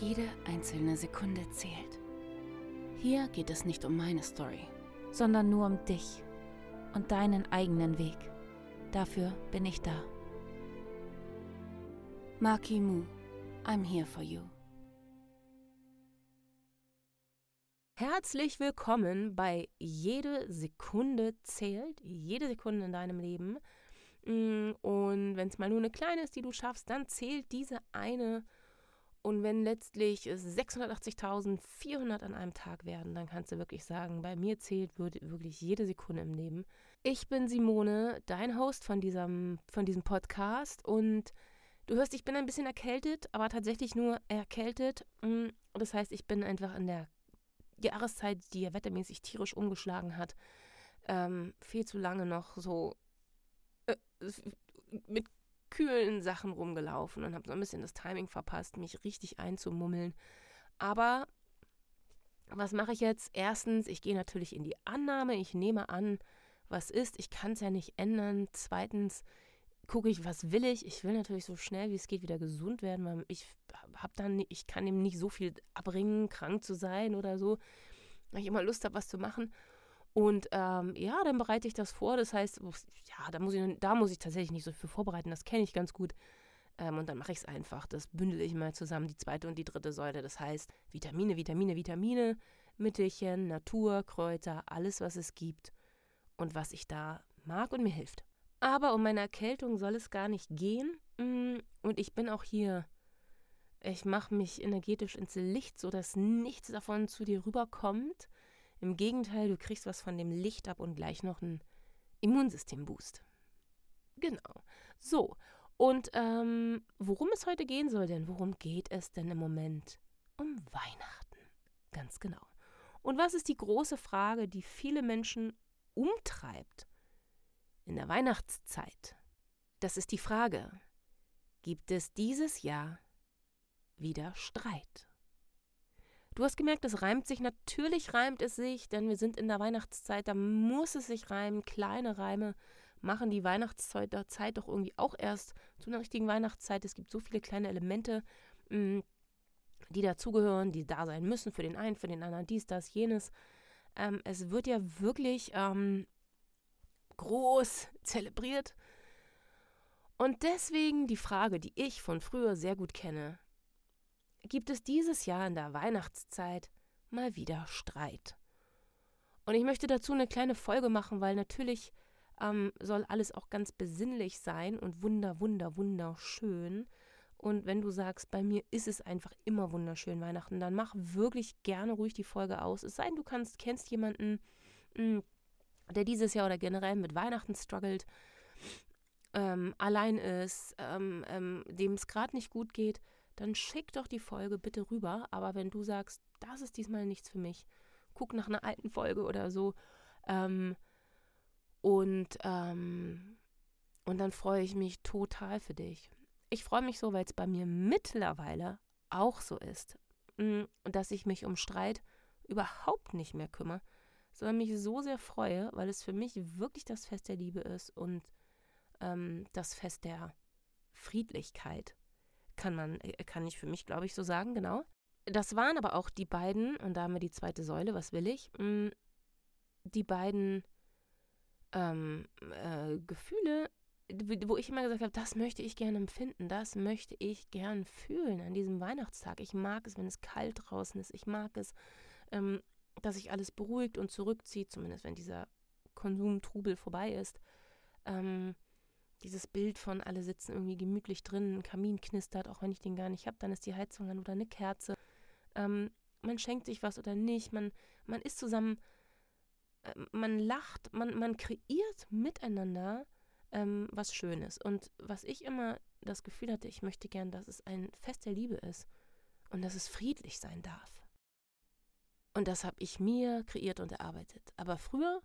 Jede einzelne Sekunde zählt. Hier geht es nicht um meine Story, sondern nur um dich und deinen eigenen Weg. Dafür bin ich da. Maki Mu, I'm here for you. Herzlich willkommen bei Jede Sekunde zählt, jede Sekunde in deinem Leben. Mm, und wenn es mal nur eine kleine ist, die du schaffst, dann zählt diese eine. Und wenn letztlich 680.400 an einem Tag werden, dann kannst du wirklich sagen, bei mir zählt wirklich jede Sekunde im Leben. Ich bin Simone, dein Host von diesem, von diesem Podcast. Und du hörst, ich bin ein bisschen erkältet, aber tatsächlich nur erkältet. Mm, das heißt, ich bin einfach in der Jahreszeit, die ja wettermäßig tierisch umgeschlagen hat, ähm, viel zu lange noch so äh, mit kühlen Sachen rumgelaufen und habe so ein bisschen das Timing verpasst, mich richtig einzumummeln. Aber was mache ich jetzt? Erstens, ich gehe natürlich in die Annahme, ich nehme an, was ist, ich kann es ja nicht ändern. Zweitens, gucke ich, was will ich. Ich will natürlich so schnell wie es geht wieder gesund werden, weil ich habe dann, ich kann ihm nicht so viel abbringen, krank zu sein oder so, weil ich immer Lust habe, was zu machen. Und ähm, ja, dann bereite ich das vor. Das heißt, ja, da muss ich, da muss ich tatsächlich nicht so viel vorbereiten. Das kenne ich ganz gut. Ähm, und dann mache ich es einfach. Das bündel ich mal zusammen, die zweite und die dritte Säule. Das heißt, Vitamine, Vitamine, Vitamine, Mittelchen, Natur, Kräuter, alles, was es gibt und was ich da mag und mir hilft. Aber um meine Erkältung soll es gar nicht gehen. Mm, und ich bin auch hier. Ich mache mich energetisch ins Licht, sodass nichts davon zu dir rüberkommt. Im Gegenteil, du kriegst was von dem Licht ab und gleich noch einen Immunsystem-Boost. Genau. So, und ähm, worum es heute gehen soll denn? Worum geht es denn im Moment? Um Weihnachten. Ganz genau. Und was ist die große Frage, die viele Menschen umtreibt? in der Weihnachtszeit? Das ist die Frage. Gibt es dieses Jahr wieder Streit? Du hast gemerkt, es reimt sich. Natürlich reimt es sich, denn wir sind in der Weihnachtszeit. Da muss es sich reimen. Kleine Reime machen die Weihnachtszeit doch irgendwie auch erst zu einer richtigen Weihnachtszeit. Es gibt so viele kleine Elemente, mm, die dazugehören, die da sein müssen für den einen, für den anderen, dies, das, jenes. Ähm, es wird ja wirklich ähm, groß zelebriert. Und deswegen die Frage, die ich von früher sehr gut kenne. Gibt es dieses Jahr in der Weihnachtszeit mal wieder Streit? Und ich möchte dazu eine kleine Folge machen, weil natürlich ähm, soll alles auch ganz besinnlich sein und wunder, wunder, wunderschön. Und wenn du sagst, bei mir ist es einfach immer wunderschön Weihnachten, dann mach wirklich gerne ruhig die Folge aus. Es sei denn, du kannst, kennst jemanden, mh, hm, der dieses Jahr oder generell mit Weihnachten struggelt, ähm, allein ist, ähm, ähm, dem es gerade nicht gut geht, dann schick doch die Folge bitte rüber. Aber wenn du sagst, das ist diesmal nichts für mich, guck nach einer alten Folge oder so. Ähm, und, ähm, und dann freue ich mich total für dich. Ich freue mich so, weil es bei mir mittlerweile auch so ist, mm, dass ich mich um Streit überhaupt nicht mehr kümmere, sondern mich so sehr freue, weil es für mich wirklich das Fest der Liebe ist und ähm, das Fest der Friedlichkeit, kann man, äh, kann ich für mich, glaube ich, so sagen, genau. Das waren aber auch die beiden, und da haben wir die zweite Säule, was will ich, mm, die beiden ähm, äh, Gefühle, wo ich immer gesagt habe, das möchte ich gerne empfinden, das möchte ich gern fühlen an diesem Weihnachtstag. Ich mag es, wenn es kalt draußen ist. Ich mag es, ähm, dass sich alles beruhigt und zurückzieht, zumindest wenn dieser Konsumtrubel vorbei ist. Ähm, dieses Bild von alle sitzen irgendwie gemütlich drin, ein Kamin knistert, auch wenn ich den gar nicht habe, dann ist die Heizung an oder eine Kerze. Ähm, man schenkt sich was oder nicht, man, man ist zusammen, äh, man lacht, man, man kreiert miteinander ähm, was Schönes. Und was ich immer das Gefühl hatte, ich möchte gern, dass es ein Fest der Liebe ist und dass es friedlich sein darf. Und das habe ich mir kreiert und erarbeitet. Aber früher,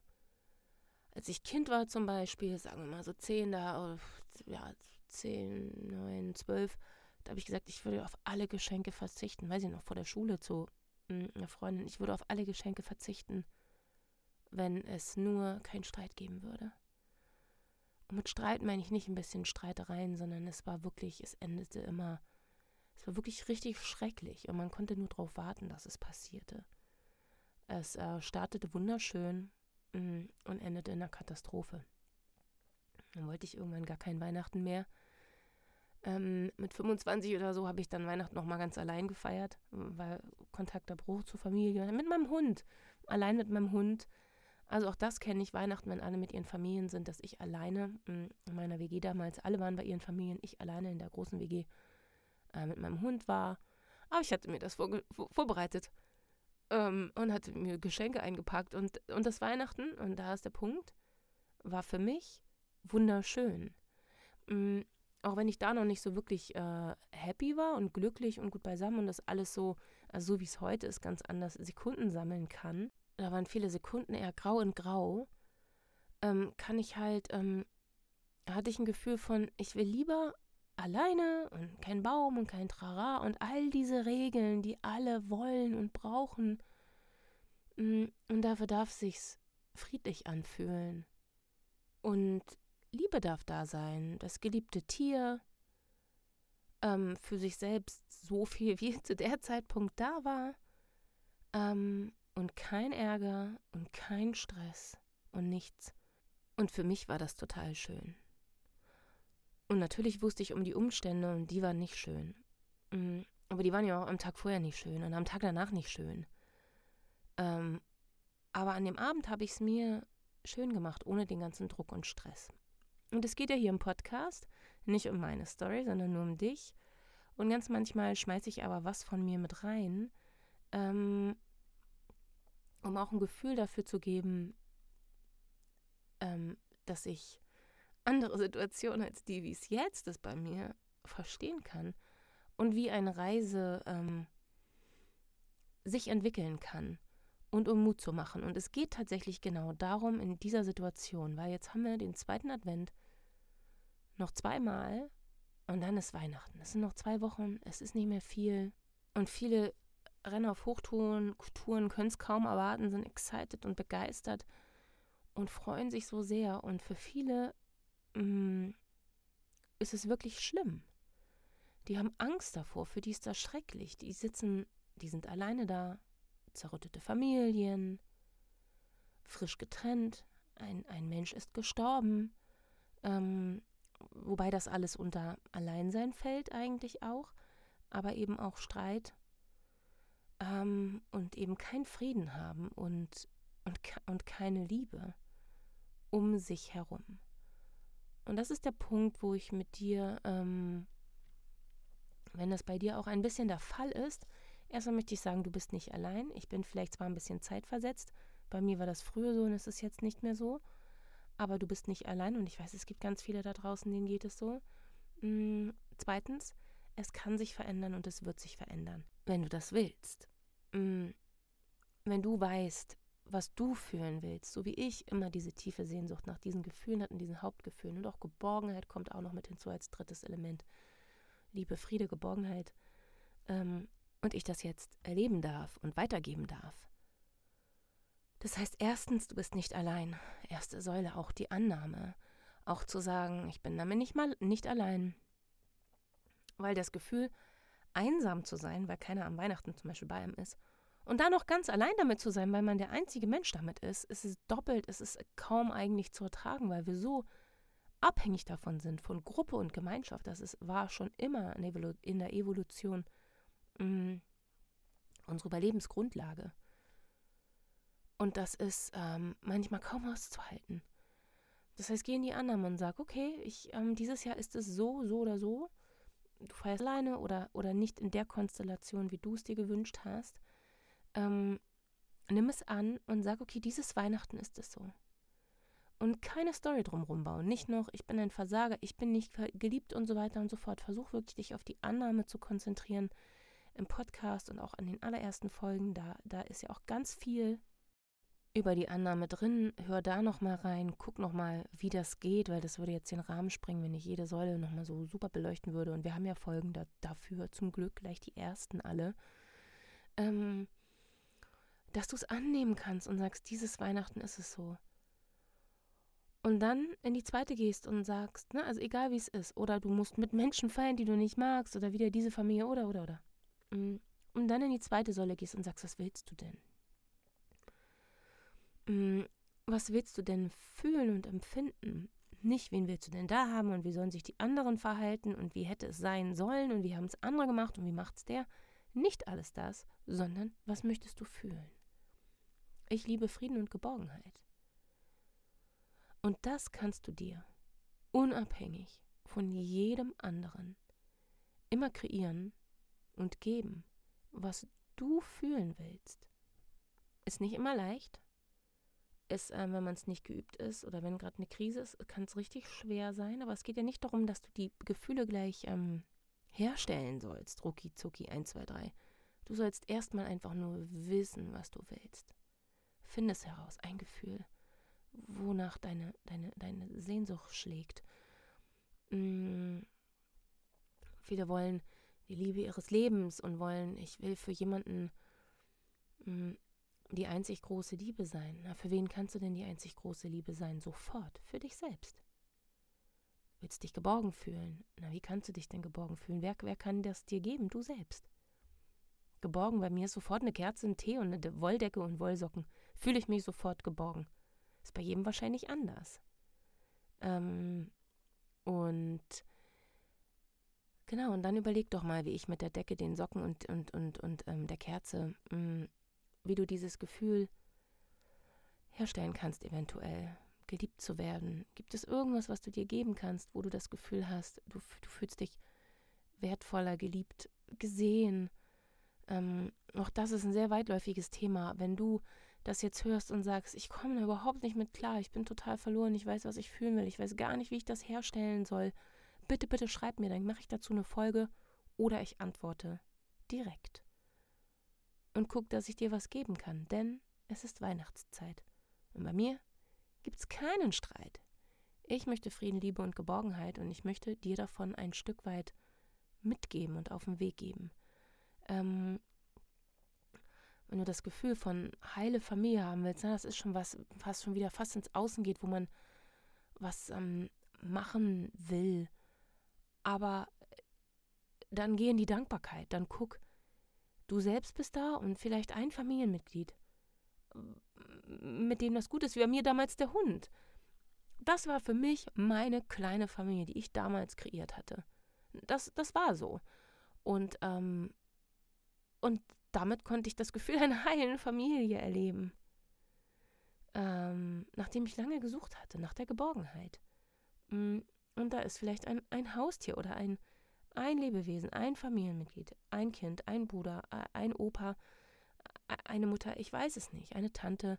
als ich Kind war zum Beispiel, sagen wir mal so zehn, da, ja, zehn, neun, zwölf, da habe ich gesagt, ich würde auf alle Geschenke verzichten. Weiß ich noch, vor der Schule zu hm, einer Freundin, ich würde auf alle Geschenke verzichten, wenn es nur keinen Streit geben würde. Und mit Streit meine ich nicht ein bisschen Streitereien, sondern es war wirklich, es endete immer, es war wirklich richtig schrecklich und man konnte nur darauf warten, dass es passierte. Es äh, startete wunderschön mm, und endete in einer Katastrophe. Dann wollte ich irgendwann gar kein Weihnachten mehr. Ähm, mit 25 oder so habe ich dann Weihnachten nochmal ganz allein gefeiert, weil Kontakterbruch zur Familie, mit meinem Hund, allein mit meinem Hund. Also auch das kenne ich, Weihnachten, wenn alle mit ihren Familien sind, dass ich alleine mm, in meiner WG damals, alle waren bei ihren Familien, ich alleine in der großen WG äh, mit meinem Hund war. Aber ich hatte mir das vor, vorbereitet ähm, und hatte mir Geschenke eingepackt. Und, und das Weihnachten, und da ist der Punkt, war für mich wunderschön. Mhm, auch wenn ich da noch nicht so wirklich äh, happy war und glücklich und gut beisammen und das alles so, also so wie es heute ist, ganz anders Sekunden sammeln kann, da waren viele Sekunden eher grau in grau, ähm, kann ich halt, ähm, hatte ich ein Gefühl von, ich will lieber alleine und kein Baum und kein Trara und all diese Regeln, die alle wollen und brauchen. Mm, und dafür darf sich's friedlich anfühlen. Und Liebe darf da sein, das geliebte Tier, ähm, für sich selbst so viel, wie zu der Zeitpunkt da war. Ähm, und kein Ärger und kein Stress und nichts. Und für mich war das total schön. Und natürlich wusste ich um die Umstände und die waren nicht schön. Mm, aber die waren ja auch am Tag vorher nicht schön und am Tag danach nicht schön. Ähm, aber an dem Abend habe ich es mir schön gemacht, ohne den ganzen Druck und Stress. Und es geht ja hier im Podcast nicht um meine Story, sondern nur um dich. Und ganz manchmal schmeiße ich aber was von mir mit rein, ähm, um auch ein Gefühl dafür zu geben, ähm, dass ich andere Situation als die, wie es jetzt ist bei mir, verstehen kann und wie eine Reise ähm, sich entwickeln kann und um Mut zu machen. Und es geht tatsächlich genau darum in dieser Situation, weil jetzt haben wir den zweiten Advent noch zweimal und dann ist Weihnachten. Es sind noch zwei Wochen, es ist nicht mehr viel und viele rennen auf Hochtouren, Touren, können es kaum erwarten, sind excited und begeistert und freuen sich so sehr. Und für viele mh, mm, ist es wirklich schlimm. Die haben Angst davor, für die ist das schrecklich. Die sitzen, die sind alleine da, zerrüttete Familien, frisch getrennt, ein, ein Mensch ist gestorben, ähm, wobei das alles unter Alleinsein fällt eigentlich auch, aber eben auch Streit ähm, und eben kein Frieden haben und, und, und keine Liebe um sich herum. Und das ist der Punkt, wo ich mit dir, ähm, wenn das bei dir auch ein bisschen der Fall ist, erstmal möchte ich sagen, du bist nicht allein. Ich bin vielleicht zwar ein bisschen zeitversetzt. Bei mir war das früher so und es ist jetzt nicht mehr so. Aber du bist nicht allein und ich weiß, es gibt ganz viele da draußen, denen geht es so. Mhm. Zweitens, es kann sich verändern und es wird sich verändern, wenn du das willst. Mhm. Wenn du weißt, was du fühlen willst, so wie ich immer diese tiefe Sehnsucht nach diesen Gefühlen hat und diesen Hauptgefühlen. Und auch Geborgenheit kommt auch noch mit hinzu als drittes Element. Liebe, Friede, Geborgenheit. Ähm, und ich das jetzt erleben darf und weitergeben darf. Das heißt, erstens, du bist nicht allein. Erste Säule, auch die Annahme. Auch zu sagen, ich bin damit nicht mal nicht allein. Weil das Gefühl, einsam zu sein, weil keiner am Weihnachten zum Beispiel bei einem ist, und dann noch ganz allein damit zu sein, weil man der einzige Mensch damit ist, ist es doppelt, es ist kaum eigentlich zu ertragen, weil wir so abhängig davon sind, von Gruppe und Gemeinschaft. Das ist, war schon immer in der Evolution mh, mm, unsere Überlebensgrundlage. Und das ist ähm, manchmal kaum auszuhalten. Das heißt, geh in die Annahme und sag, okay, ich, ähm, dieses Jahr ist es so, so oder so. Du feierst alleine oder, oder nicht in der Konstellation, wie du es dir gewünscht hast ähm, nimm es an und sag, okay, dieses Weihnachten ist es so. Und keine Story drumherum bauen. Nicht noch, ich bin ein Versager, ich bin nicht geliebt und so weiter und so fort. Versuch wirklich, dich auf die Annahme zu konzentrieren. im Podcast und auch an den allerersten Folgen, da, da ist ja auch ganz viel über die Annahme drin. Hör da nochmal rein, guck nochmal, wie das geht, weil das würde jetzt den Rahmen sprengen, wenn ich jede Säule nochmal so super beleuchten würde. Und wir haben ja Folgen da, dafür, zum Glück, gleich die ersten alle. Ähm, dass du es annehmen kannst und sagst, dieses Weihnachten ist es so. Und dann in die zweite gehst und sagst, ne, also egal wie es ist, oder du musst mit Menschen feiern, die du nicht magst, oder wieder diese Familie, oder, oder, oder. Mm, und dann in die zweite Säule gehst und sagst, was willst du denn? Mm, was willst du denn fühlen und empfinden? Nicht, wen willst du denn da haben und wie sollen sich die anderen verhalten und wie hätte es sein sollen und wie haben es andere gemacht und wie macht's der? Nicht alles das, sondern was möchtest du fühlen? Ich liebe Frieden und Geborgenheit. Und das kannst du dir, unabhängig von jedem anderen, immer kreieren und geben, was du fühlen willst. Ist nicht immer leicht, ist, äh, wenn man es nicht geübt ist oder wenn gerade eine Krise ist, kann es richtig schwer sein. Aber es geht ja nicht darum, dass du die Gefühle gleich ähm, herstellen sollst, rucki zucki 1, 2, 3. Du sollst erstmal einfach nur wissen, was du willst. Finde es heraus, ein Gefühl, wonach deine, deine, deine Sehnsucht schlägt. Hm. Viele wollen die Liebe ihres Lebens und wollen, ich will für jemanden hm, die einzig große Liebe sein. Na, für wen kannst du denn die einzig große Liebe sein? Sofort, für dich selbst. Willst dich geborgen fühlen? Na, wie kannst du dich denn geborgen fühlen? Wer, wer kann das dir geben? Du selbst. Geborgen, bei mir ist sofort eine Kerze, ein Tee und eine Wolldecke und Wollsocken. Fühle ich mich sofort geborgen. Ist bei jedem wahrscheinlich anders. Ähm, und genau, und dann überleg doch mal, wie ich mit der Decke, den Socken und, und, und, und ähm, der Kerze mh, mm, wie du dieses Gefühl herstellen kannst, eventuell geliebt zu werden. Gibt es irgendwas, was du dir geben kannst, wo du das Gefühl hast, du, du fühlst dich wertvoller, geliebt, gesehen? Ähm, auch das ist ein sehr weitläufiges Thema. Wenn du das jetzt hörst und sagst, ich komme da überhaupt nicht mit klar, ich bin total verloren, ich weiß, was ich fühlen will, ich weiß gar nicht, wie ich das herstellen soll, bitte, bitte schreib mir, dann mache ich dazu eine Folge oder ich antworte direkt und guck, dass ich dir was geben kann, denn es ist Weihnachtszeit. Und bei mir gibt's keinen Streit. Ich möchte Frieden, Liebe und Geborgenheit und ich möchte dir davon ein Stück weit mitgeben und auf den Weg geben. Ähm, wenn du das Gefühl von heile Familie haben willst, na, das ist schon was, was schon wieder fast ins Außen geht, wo man was ähm, machen will. Aber dann geh in die Dankbarkeit, dann guck, Du selbst bist da und vielleicht ein Familienmitglied, mit dem das gut ist, wie bei mir damals der Hund. Das war für mich meine kleine Familie, die ich damals kreiert hatte. Das, das war so. Und, ähm, und damit konnte ich das Gefühl einer heilen Familie erleben. Ähm, nachdem ich lange gesucht hatte, nach der Geborgenheit. Mm, und da ist vielleicht ein, ein Haustier oder ein, ein Lebewesen, ein Familienmitglied, ein Kind, ein Bruder, ein Opa, eine Mutter, ich weiß es nicht, eine Tante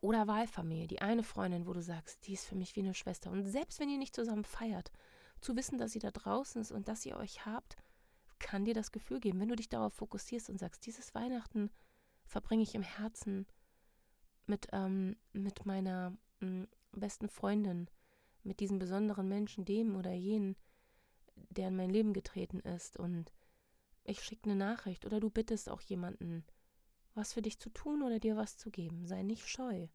oder Wahlfamilie, die eine Freundin, wo du sagst, die ist für mich wie eine Schwester. Und selbst wenn ihr nicht zusammen feiert, zu wissen, dass sie da draußen ist und dass ihr euch habt, kann dir das Gefühl geben, wenn du dich darauf fokussierst und sagst, dieses Weihnachten verbringe ich im Herzen mit, ähm, mit meiner m, mm, besten Freundin, mit diesem besonderen Menschen, dem oder jenen, der in mein Leben getreten ist und ich schicke eine Nachricht oder du bittest auch jemanden, was für dich zu tun oder dir was zu geben. Sei nicht scheu.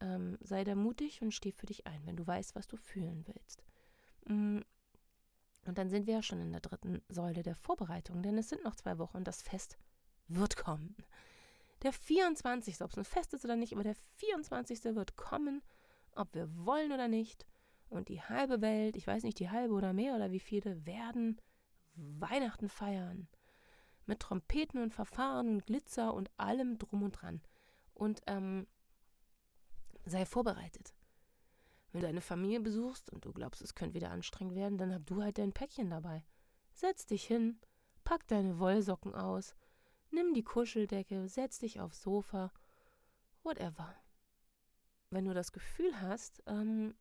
Ähm, sei da mutig und steh für dich ein, wenn du weißt, was du fühlen willst. Und dann sind wir ja schon in der dritten Säule der Vorbereitung, denn es sind noch zwei Wochen und das Fest wird kommen. Der 24. ob es ein Fest ist oder nicht, aber der 24. wird kommen, ob wir wollen oder nicht. Und die halbe Welt, ich weiß nicht, die halbe oder mehr oder wie viele, werden Weihnachten feiern. Mit Trompeten und Verfahren und Glitzer und allem drum und dran. Und ähm, sei vorbereitet. Wenn du deine Familie besuchst und du glaubst, es könnte wieder anstrengend werden, dann hab du halt dein Päckchen dabei. Setz dich hin, pack deine Wollsocken aus, nimm die Kuscheldecke, setz dich aufs Sofa, whatever. Wenn du das Gefühl hast, ähm,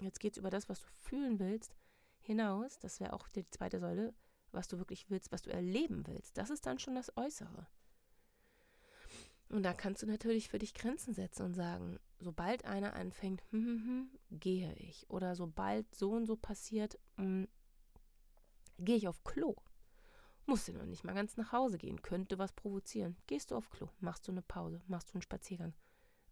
Jetzt geht es über das, was du fühlen willst, hinaus. Das wäre auch die zweite Säule. was du wirklich willst, was du erleben willst. Das ist dann schon das Äußere. Und da kannst du natürlich für dich Grenzen setzen und sagen, sobald einer anfängt, hm, hm, hm, gehe ich. Oder sobald so und so passiert, hm, gehe ich auf Klo. Musst du noch nicht mal ganz nach Hause gehen, könnte was provozieren. Gehst du auf Klo, machst du eine Pause, machst du einen Spaziergang.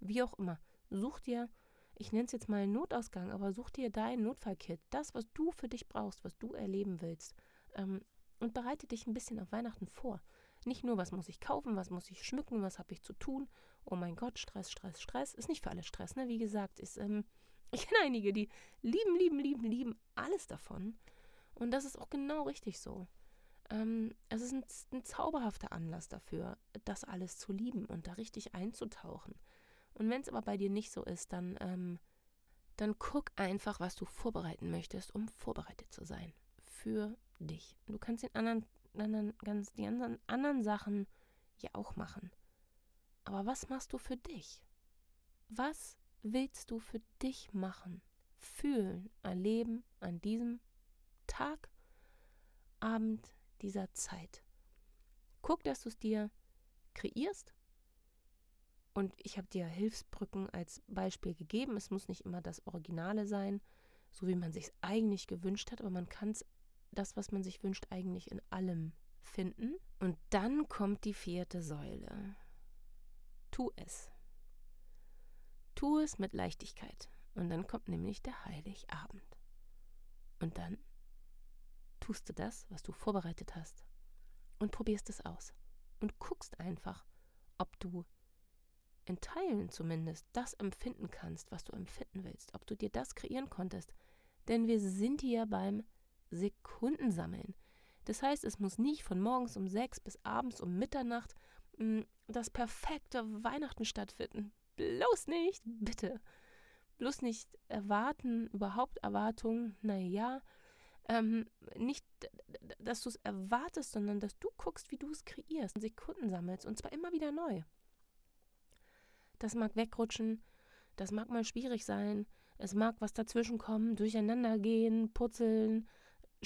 Wie auch immer. Such dir, ich nenne es jetzt mal einen Notausgang, aber such dir dein Notfallkit, das, was du für dich brauchst, was du erleben willst. Ähm, und bereite dich ein bisschen auf Weihnachten vor. Nicht nur, was muss ich kaufen, was muss ich schmücken, was habe ich zu tun. Oh mein Gott, Stress, Stress, Stress. Ist nicht für alle Stress, ne? Wie gesagt, ist, ähm, ich kenne einige, die lieben, lieben, lieben, lieben alles davon. Und das ist auch genau richtig so. Ähm, es ist ein, ein zauberhafter Anlass dafür, das alles zu lieben und da richtig einzutauchen. Und wenn es aber bei dir nicht so ist, dann, ähm, dann guck einfach, was du vorbereiten möchtest, um vorbereitet zu sein. Für dich. Du kannst den anderen anderen, ganz die anderen, anderen Sachen ja auch machen. Aber was machst du für dich? Was willst du für dich machen, fühlen, erleben an diesem Tag, Abend dieser Zeit? Guck, dass du es dir kreierst. Und ich habe dir Hilfsbrücken als Beispiel gegeben. Es muss nicht immer das Originale sein, so wie man sich eigentlich gewünscht hat, aber man kann es das, was man sich wünscht, eigentlich in allem finden. Und dann kommt die vierte Säule. Tu es. Tu es mit Leichtigkeit. Und dann kommt nämlich der Heiligabend. Und dann tust du das, was du vorbereitet hast. Und probierst es aus. Und guckst einfach, ob du in Teilen zumindest das empfinden kannst, was du empfinden willst. Ob du dir das kreieren konntest. Denn wir sind hier beim Sekundensammeln. Das heißt, es muss nicht von morgens um sechs bis abends um Mitternacht mh, hm, das perfekte Weihnachten stattfinden. Bloß nicht, bitte. Bloß nicht erwarten, überhaupt Erwartungen, naja, ähm, nicht, dass du es erwartest, sondern dass du guckst, wie du es kreierst, Sekunden sammelst und zwar immer wieder neu. Das mag wegrutschen, das mag mal schwierig sein, es mag was dazwischen kommen, durcheinander gehen, putzeln,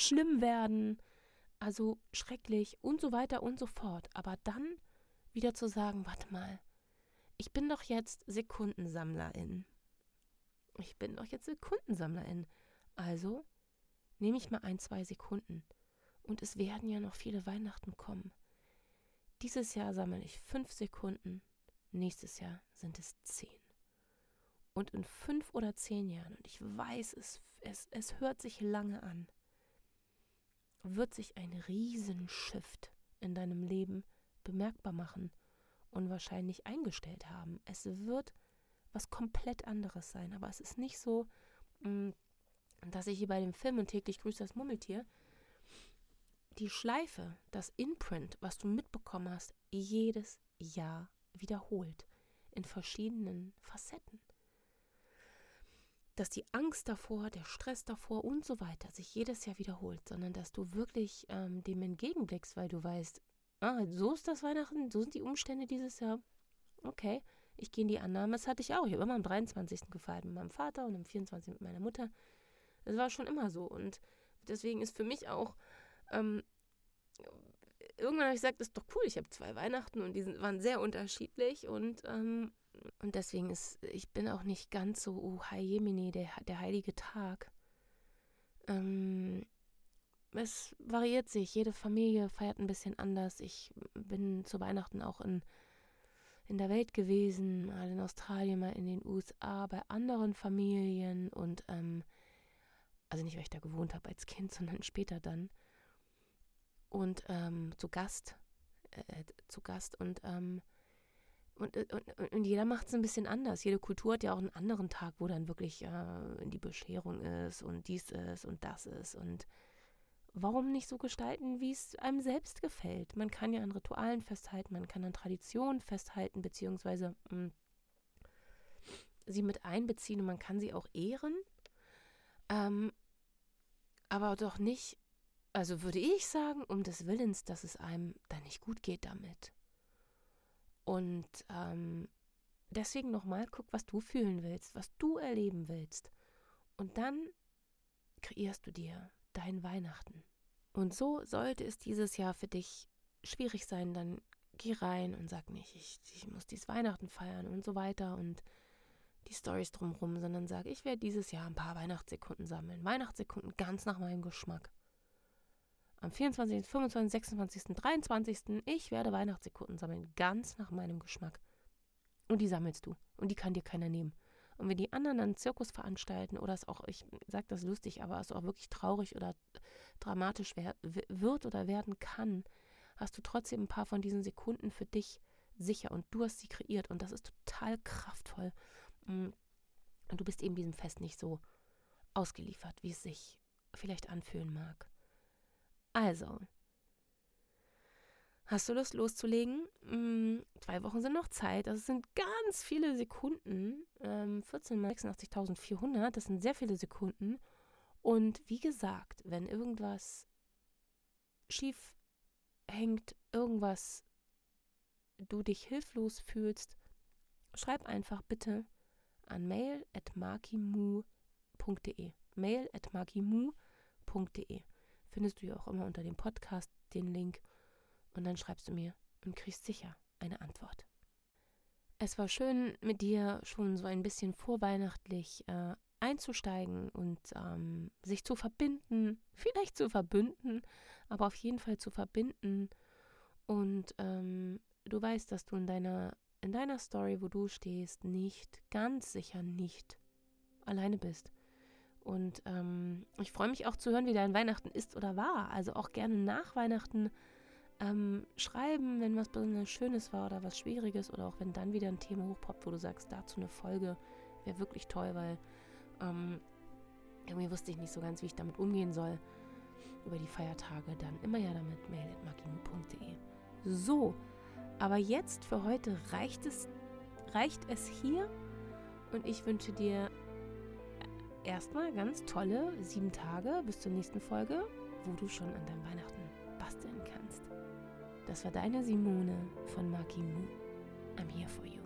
schlimm werden, also schrecklich und so weiter und so fort. Aber dann wieder zu sagen, warte mal, ich bin doch jetzt Sekundensammlerin. Ich bin doch jetzt Sekundensammlerin. Also nehme ich mal ein, zwei Sekunden. Und es werden ja noch viele Weihnachten kommen. Dieses Jahr sammle ich fünf Sekunden, nächstes Jahr sind es zehn. Und in fünf oder zehn Jahren, und ich weiß, es, es, es hört sich lange an, wird sich ein Riesenshift in deinem Leben bemerkbar machen und wahrscheinlich eingestellt haben. Es wird was komplett anderes sein, aber es ist nicht so, mm, dass ich hier bei dem Film und täglich grüßt das Mummeltier die Schleife, das Imprint, was du mitbekommen hast, jedes Jahr wiederholt in verschiedenen Facetten dass die Angst davor, der Stress davor und so weiter sich jedes Jahr wiederholt, sondern dass du wirklich ähm, dem entgegenblickst, weil du weißt, ah, so ist das Weihnachten, so sind die Umstände dieses Jahr. Okay, ich gehe in die Annahme, das hatte ich auch. Ich habe immer am 23. gefeiert mit meinem Vater und am 24. mit meiner Mutter. Das war schon immer so und deswegen ist für mich auch ähm, irgendwann habe ich gesagt, das ist doch cool, ich habe zwei Weihnachten und die sind, waren sehr unterschiedlich und ähm, und deswegen ist, ich bin auch nicht ganz so, oh, Jemini, der, der heilige Tag. Ähm, es variiert sich. Jede Familie feiert ein bisschen anders. Ich bin zu Weihnachten auch in, in der Welt gewesen, mal in Australien, mal in den USA, bei anderen Familien und, ähm, also nicht, weil ich da gewohnt habe als Kind, sondern später dann. Und ähm, zu Gast, äh, zu Gast und, ähm, und, äh, und, und jeder macht es ein bisschen anders. Jede Kultur hat ja auch einen anderen Tag, wo dann wirklich äh, die Bescherung ist und dies ist und das ist. Und warum nicht so gestalten, wie es einem selbst gefällt? Man kann ja an Ritualen festhalten, man kann an Traditionen festhalten, beziehungsweise mh, hm, sie mit einbeziehen und man kann sie auch ehren. Ähm, aber doch nicht, also würde ich sagen, um des Willens, dass es einem dann nicht gut geht damit. Und ähm, deswegen nochmal, guck, was du fühlen willst, was du erleben willst. Und dann kreierst du dir dein Weihnachten. Und so sollte es dieses Jahr für dich schwierig sein, dann geh rein und sag nicht, ich, ich muss dies Weihnachten feiern und so weiter und die Stories drumherum, sondern sag, ich werde dieses Jahr ein paar Weihnachtssekunden sammeln. Weihnachtssekunden ganz nach meinem Geschmack. Am 24., 25., 26., 23. ich werde Weihnachtssekunden sammeln, ganz nach meinem Geschmack. Und die sammelst du. Und die kann dir keiner nehmen. Und wenn die anderen einen Zirkus veranstalten oder es auch, ich sage das lustig, aber es auch wirklich traurig oder dramatisch wird oder werden kann, hast du trotzdem ein paar von diesen Sekunden für dich sicher und du hast sie kreiert und das ist total kraftvoll. Mm. Und du bist eben diesem Fest nicht so ausgeliefert, wie es sich vielleicht anfühlen mag. Also, Hast du Lust loszulegen? Hm, zwei Wochen sind noch Zeit. Das sind ganz viele Sekunden. Ähm, 14 mal 86.400, das sind sehr viele Sekunden. Und wie gesagt, wenn irgendwas schief hängt, irgendwas, du dich hilflos fühlst, schreib einfach bitte an mail at makimu.de. Mail at makimu.de. Findest du ja auch immer unter dem Podcast den Link und dann schreibst du mir und kriegst sicher eine Antwort. Es war schön, mit dir schon so ein bisschen vorweihnachtlich äh, einzusteigen und ähm, sich zu verbinden, vielleicht zu verbünden, aber auf jeden Fall zu verbinden. Und ähm, du weißt, dass du in deiner, in deiner Story, wo du stehst, nicht, ganz sicher nicht alleine bist. Und ähm, ich freue mich auch zu hören, wie dein Weihnachten ist oder war. Also auch gerne nach Weihnachten ähm, schreiben, wenn was besonders Schönes war oder was Schwieriges oder auch wenn dann wieder ein Thema hochpoppt, wo du sagst, dazu eine Folge wäre wirklich toll, weil ähm, irgendwie wusste ich nicht so ganz, wie ich damit umgehen soll über die Feiertage, dann immer ja damit mail.magimu.de. So, aber jetzt für heute reicht es, reicht es hier und ich wünsche dir erstmal ganz tolle sieben Tage bis zur nächsten Folge, wo du schon an deinem Weihnachten basteln kannst. Das war deine Simone von Makimu. I'm here for you.